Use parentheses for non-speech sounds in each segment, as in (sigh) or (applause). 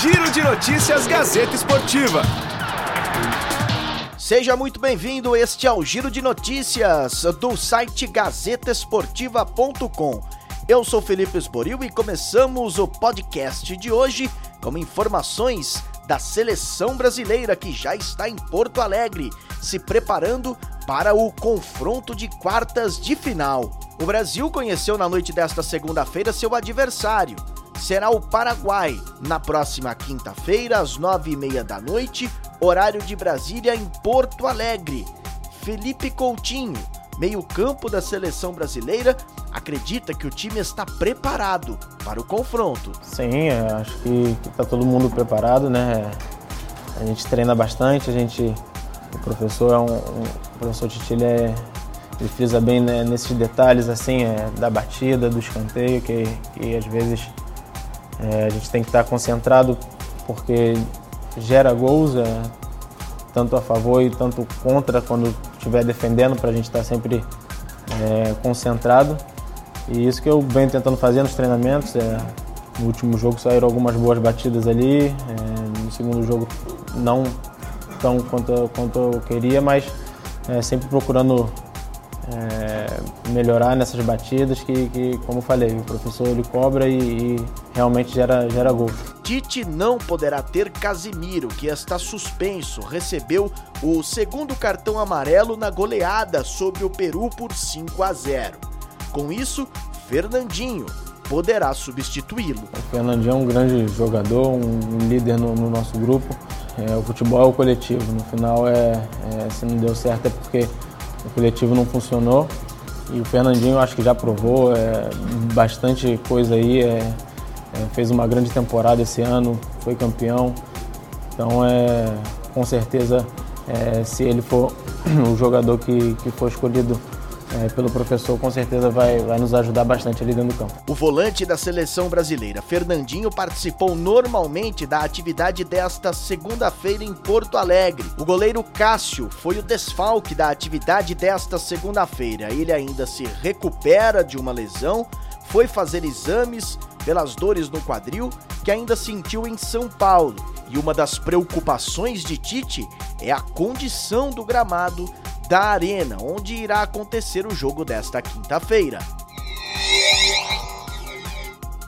Giro de Notícias Gazeta Esportiva. Seja muito bem-vindo, este é o Giro de Notícias do site gazetesportiva.com. Eu sou Felipe Esboril e começamos o podcast de hoje com informações da seleção brasileira que já está em Porto Alegre, se preparando para o confronto de quartas de final. O Brasil conheceu na noite desta segunda-feira seu adversário. Será o Paraguai, na próxima quinta-feira, às nove e meia da noite, horário de Brasília, em Porto Alegre. Felipe Coutinho, meio-campo da seleção brasileira, acredita que o time está preparado para o confronto. Sim, acho que está todo mundo preparado, né? A gente treina bastante, a gente o professor é um, o professor Titi ele, é, ele frisa bem né, nesses detalhes assim é, da batida, do escanteio, que, que às vezes é, a gente tem que estar concentrado porque gera gols, é, tanto a favor e tanto contra quando estiver defendendo, para a gente estar sempre é, concentrado. E isso que eu venho tentando fazer nos treinamentos. É, no último jogo saíram algumas boas batidas ali, é, no segundo jogo não tão quanto, quanto eu queria, mas é, sempre procurando é, melhorar nessas batidas que, que, como falei, o professor ele cobra e, e, realmente gera, gera gol. Tite não poderá ter Casimiro, que está suspenso, recebeu o segundo cartão amarelo na goleada sobre o Peru por 5 a 0. Com isso, Fernandinho poderá substituí-lo. O Fernandinho é um grande jogador, um líder no, no nosso grupo. É, o futebol é o coletivo. No final, é, é, se não deu certo é porque o coletivo não funcionou. E o Fernandinho acho que já provou é, bastante coisa aí. É, é, fez uma grande temporada esse ano, foi campeão. Então, é, com certeza, é, se ele for (clears throat) o jogador que, que for escolhido é, pelo professor, com certeza vai, vai nos ajudar bastante ali dentro do campo. O volante da seleção brasileira, Fernandinho, participou normalmente da atividade desta segunda-feira em Porto Alegre. O goleiro Cássio foi o desfalque da atividade desta segunda-feira. Ele ainda se recupera de uma lesão, foi fazer exames pelas dores no quadril que ainda sentiu em São Paulo. E uma das preocupações de Tite é a condição do gramado da Arena, onde irá acontecer o jogo desta quinta-feira.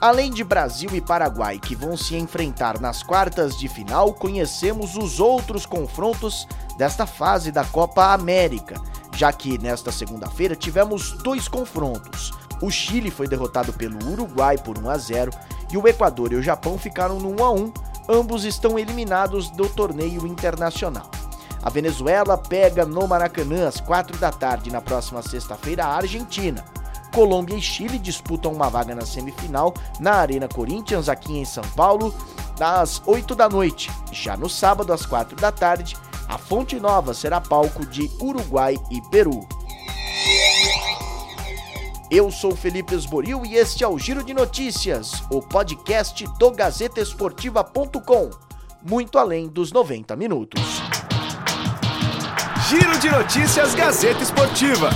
Além de Brasil e Paraguai, que vão se enfrentar nas quartas de final, conhecemos os outros confrontos desta fase da Copa América, já que nesta segunda-feira tivemos dois confrontos. O Chile foi derrotado pelo Uruguai por 1 a 0 e o Equador e o Japão ficaram no 1 a 1. Ambos estão eliminados do torneio internacional. A Venezuela pega no Maracanã às 4 da tarde na próxima sexta-feira a Argentina. Colômbia e Chile disputam uma vaga na semifinal na Arena Corinthians aqui em São Paulo às 8 da noite. Já no sábado às 4 da tarde, a Fonte Nova será palco de Uruguai e Peru. Eu sou Felipe Esboril e este é o Giro de Notícias, o podcast do GazetaEsportiva.com, muito além dos 90 minutos. Giro de Notícias Gazeta Esportiva.